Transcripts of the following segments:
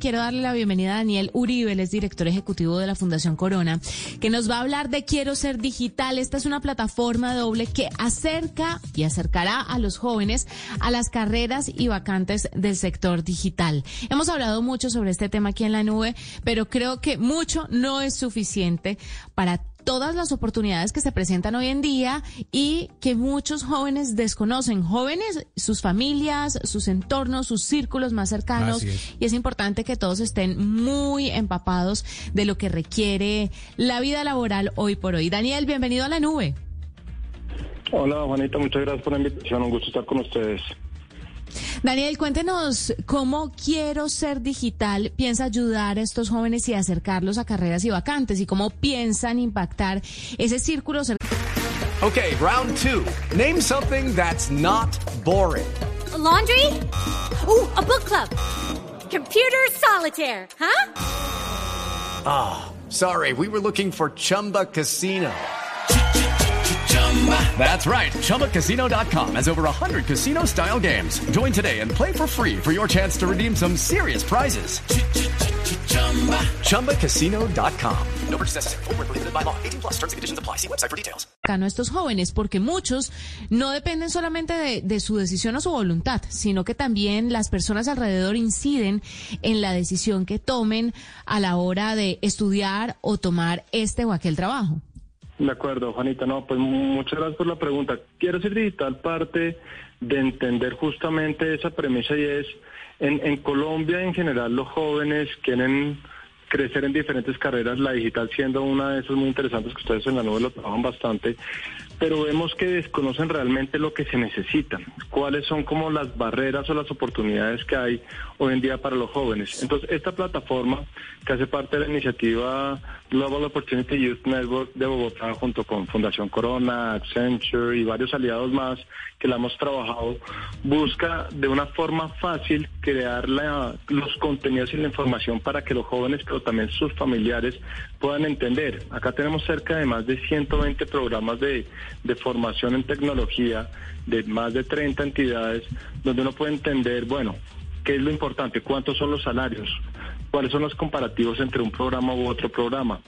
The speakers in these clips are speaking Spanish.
Quiero darle la bienvenida a Daniel Uribe, es director ejecutivo de la Fundación Corona, que nos va a hablar de Quiero Ser Digital. Esta es una plataforma doble que acerca y acercará a los jóvenes a las carreras y vacantes del sector digital. Hemos hablado mucho sobre este tema aquí en la nube, pero creo que mucho no es suficiente para todas las oportunidades que se presentan hoy en día y que muchos jóvenes desconocen. Jóvenes, sus familias, sus entornos, sus círculos más cercanos. Es. Y es importante que todos estén muy empapados de lo que requiere la vida laboral hoy por hoy. Daniel, bienvenido a la nube. Hola Juanita, muchas gracias por la invitación, un gusto estar con ustedes. Daniel, cuéntenos cómo Quiero Ser Digital piensa ayudar a estos jóvenes y acercarlos a carreras y vacantes y cómo piensan impactar ese círculo cercano. Okay, round two. Name something that's not boring. A laundry? Ooh, a book club. Computer solitaire, huh? Sorry, we were looking for Chumba Casino. That's right. ChumbaCasino.com has over 100 casino style games. Join today and play for free for your chance to redeem some serious prizes. ChumbaCasino.com. No purchase necessary. Void where prohibited by law. 18 plus terms and conditions apply. See website for details. a estos jóvenes, porque muchos no dependen solamente de su decisión o su voluntad, sino que también las personas alrededor inciden en la decisión que tomen a la hora de estudiar o tomar este o aquel trabajo. De acuerdo, Juanita, no, pues muchas gracias por la pregunta. Quiero ser digital parte de entender justamente esa premisa y es, en, en Colombia en general los jóvenes quieren crecer en diferentes carreras, la digital siendo una de esas muy interesantes que ustedes en la nube lo trabajan bastante, pero vemos que desconocen realmente lo que se necesita, cuáles son como las barreras o las oportunidades que hay hoy en día para los jóvenes. Entonces, esta plataforma que hace parte de la iniciativa Global Opportunity Youth Network de Bogotá junto con Fundación Corona, Accenture y varios aliados más que la hemos trabajado, busca de una forma fácil crear la- los contenidos y la información para que los jóvenes, pero también sus familiares, puedan entender. Acá tenemos cerca de más de 120 programas de, de formación en tecnología de más de 30 entidades, donde uno puede entender, bueno, qué es lo importante, cuántos son los salarios, cuáles son los comparativos entre un programa u otro programa.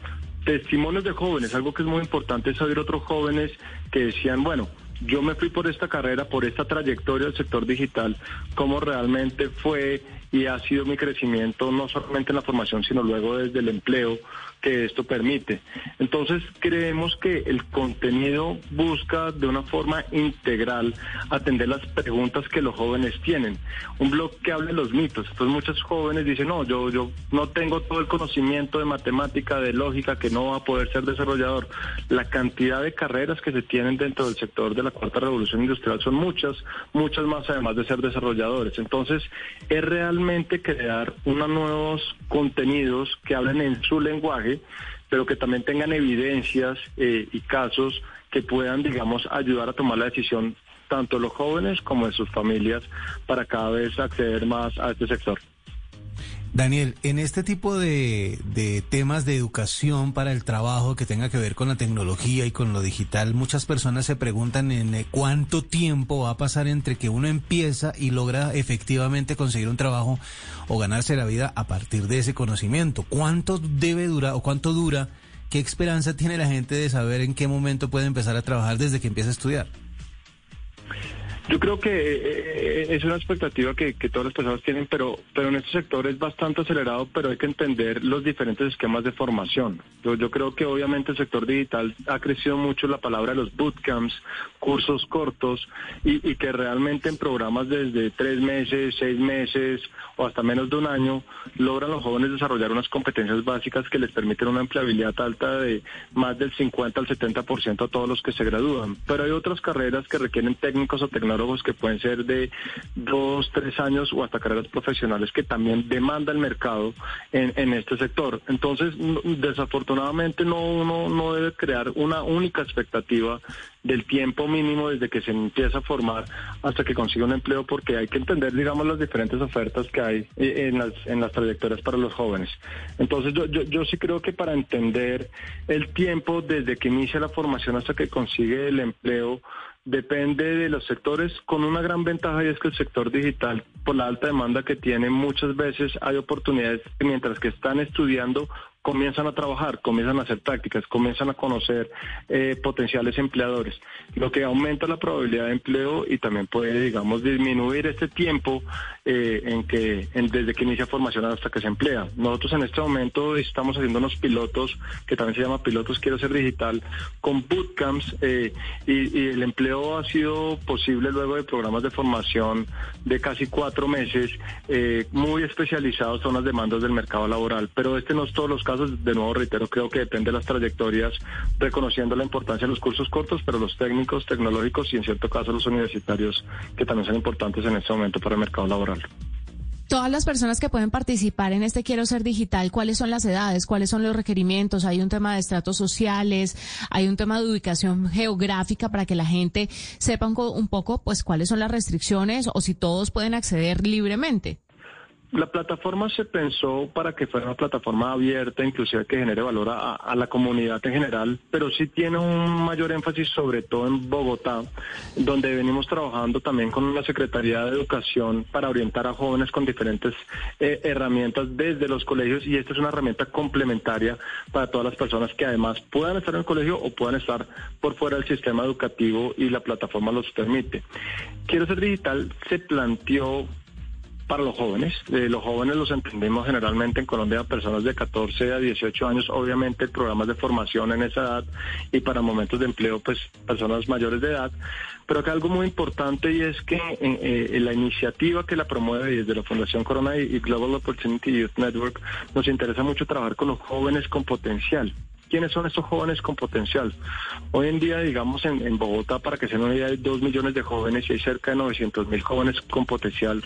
Testimonios de jóvenes, algo que es muy importante es oír otros jóvenes que decían, bueno, yo me fui por esta carrera, por esta trayectoria del sector digital, cómo realmente fue y ha sido mi crecimiento, no solamente en la formación, sino luego desde el empleo que esto permite. Entonces, creemos que el contenido busca de una forma integral atender las preguntas que los jóvenes tienen. Un blog que hable de los mitos. Entonces, muchos jóvenes dicen, no, yo, yo no tengo todo el conocimiento de matemática, de lógica, que no va a poder ser desarrollador. La cantidad de carreras que se tienen dentro del sector de la cuarta revolución industrial son muchas, muchas más además de ser desarrolladores. Entonces, es realmente crear unos nuevos contenidos que hablen en su lenguaje, pero que también tengan evidencias eh, y casos que puedan, digamos, ayudar a tomar la decisión tanto de los jóvenes como de sus familias para cada vez acceder más a este sector. Daniel, en este tipo de, de temas de educación para el trabajo que tenga que ver con la tecnología y con lo digital, muchas personas se preguntan en eh, cuánto tiempo va a pasar entre que uno empieza y logra efectivamente conseguir un trabajo o ganarse la vida a partir de ese conocimiento. ¿Cuánto debe durar o cuánto dura? ¿Qué esperanza tiene la gente de saber en qué momento puede empezar a trabajar desde que empieza a estudiar? Yo creo que eh, es una expectativa que, que, todas las personas tienen, pero, pero en este sector es bastante acelerado, pero hay que entender los diferentes esquemas de formación. Yo, yo creo que obviamente el sector digital ha crecido mucho la palabra de los bootcamps, cursos cortos, y, y que realmente en programas desde tres meses, seis meses o hasta menos de un año, logran los jóvenes desarrollar unas competencias básicas que les permiten una empleabilidad alta de más del 50 al 70% a todos los que se gradúan. Pero hay otras carreras que requieren técnicos o tecnólogos que pueden ser de dos, tres años o hasta carreras profesionales que también demanda el mercado en, en este sector. Entonces, desafortunadamente no uno no debe crear una única expectativa del tiempo mínimo desde que se empieza a formar hasta que consiga un empleo porque hay que entender digamos las diferentes ofertas que hay eh, en las en las trayectorias para los jóvenes entonces yo, yo, yo sí creo que para entender el tiempo desde que inicia la formación hasta que consigue el empleo depende de los sectores con una gran ventaja y es que el sector digital, por la alta demanda que tiene, muchas veces hay oportunidades mientras que están estudiando comienzan a trabajar, comienzan a hacer prácticas, comienzan a conocer eh, potenciales empleadores, lo que aumenta la probabilidad de empleo y también puede, digamos, disminuir este tiempo eh, en que desde que inicia formación hasta que se emplea. Nosotros en este momento estamos haciendo unos pilotos, que también se llama pilotos quiero ser digital, con bootcamps eh, y, el empleo ha sido posible luego de programas de formación de casi cuatro meses, muy especializados en las demandas del mercado laboral, pero este no es todos los casos de nuevo reitero, creo que depende de las trayectorias, reconociendo la importancia de los cursos cortos, pero los técnicos, tecnológicos y en cierto caso los universitarios, que también son importantes en este momento para el mercado laboral. Todas las personas que pueden participar en este Quiero Ser Digital, ¿cuáles son las edades? ¿Cuáles son los requerimientos? ¿Hay un tema de estratos sociales? ¿Hay un tema de ubicación geográfica para que la gente sepa un poco pues cuáles son las restricciones o si todos pueden acceder libremente? La plataforma se pensó para que fuera una plataforma abierta, inclusive que genere valor a, la comunidad en general, pero sí tiene un mayor énfasis sobre todo en Bogotá, donde venimos trabajando también con la Secretaría de Educación para orientar a jóvenes con diferentes eh, herramientas desde los colegios y esta es una herramienta complementaria para todas las personas que además puedan estar en el colegio o puedan estar por fuera del sistema educativo y la plataforma los permite. Quiero ser digital se planteó para los jóvenes. Eh, los jóvenes los entendemos generalmente en Colombia personas de 14 a 18 años, obviamente programas de formación en esa edad y para momentos de empleo pues personas mayores de edad. Pero acá algo muy importante y es que eh, eh, la iniciativa que la promueve desde la Fundación Corona y Global Opportunity Youth Network nos interesa mucho trabajar con los jóvenes con potencial. ¿Quiénes son estos jóvenes con potencial? Hoy en día, digamos, en, Bogotá, para que se den una idea, hay dos millones de jóvenes y hay cerca de 900 mil jóvenes con potencial,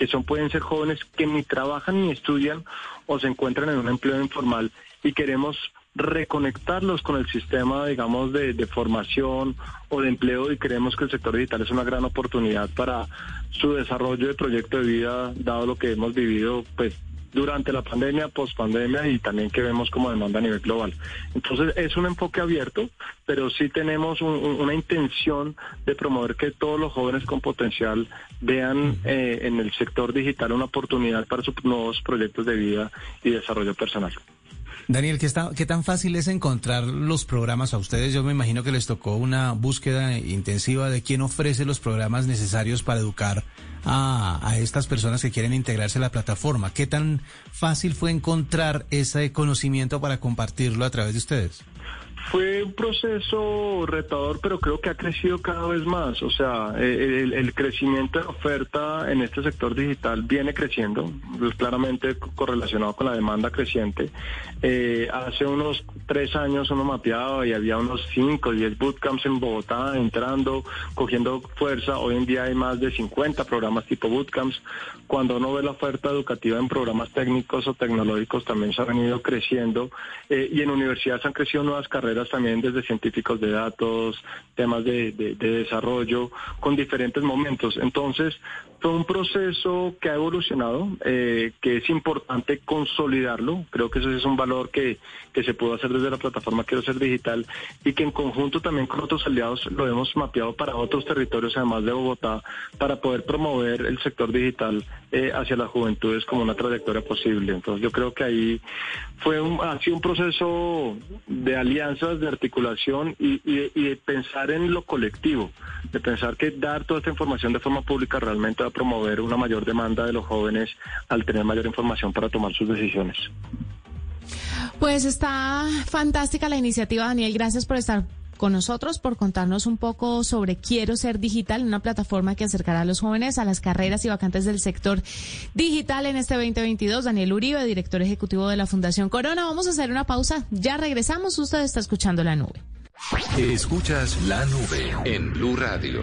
que son pueden ser jóvenes que ni trabajan ni estudian o se encuentran en un empleo informal y queremos reconectarlos con el sistema, digamos, de, de, formación o de empleo y creemos que el sector digital es una gran oportunidad para su desarrollo de proyecto de vida, dado lo que hemos vivido, pues, durante la pandemia, post pandemia y también que vemos como demanda a nivel global. Entonces es un enfoque abierto, pero sí tenemos una intención de promover que todos los jóvenes con potencial vean eh, en el sector digital una oportunidad para sus nuevos proyectos de vida y desarrollo personal. Daniel, ¿qué, está, ¿qué tan fácil es encontrar los programas a ustedes? Yo me imagino que les tocó una búsqueda intensiva de quién ofrece los programas necesarios para educar a, a, estas personas que quieren integrarse a la plataforma. ¿Qué tan fácil fue encontrar ese conocimiento para compartirlo a través de ustedes? Fue un proceso retador, pero creo que ha crecido cada vez más. O sea, el, el crecimiento de oferta en este sector digital viene creciendo, pues claramente correlacionado con la demanda creciente. Eh, hace unos tres años uno mapeaba y había unos cinco, diez bootcamps en Bogotá entrando, cogiendo fuerza. Hoy en día hay más de 50 programas tipo bootcamps. Cuando uno ve la oferta educativa en programas técnicos o tecnológicos también se ha venido creciendo eh, y en universidades han crecido nuevas carreras también desde científicos de datos, temas de, desarrollo, con diferentes momentos. Entonces, fue un proceso que ha evolucionado, eh, que es importante consolidarlo. Creo que eso es un valor que, que se pudo hacer desde la plataforma Quiero Ser Digital y que en conjunto también con otros aliados lo hemos mapeado para otros territorios, además de Bogotá, para poder promover el sector digital eh, hacia las juventudes como una trayectoria posible. Entonces, yo creo que ahí fue un, ha sido un proceso de alianzas, de articulación y, y de pensar en lo colectivo. de pensar que dar toda esta información de forma pública realmente promover una mayor demanda de los jóvenes al tener mayor información para tomar sus decisiones. Pues está fantástica la iniciativa, Daniel. Gracias por estar con nosotros, por contarnos un poco sobre Quiero Ser Digital, una plataforma que acercará a los jóvenes a las carreras y vacantes del sector digital en este 2022. Daniel Uribe, director ejecutivo de la Fundación Corona. Vamos a hacer una pausa. Ya regresamos. Usted está escuchando la nube. Escuchas la nube en Blue Radio.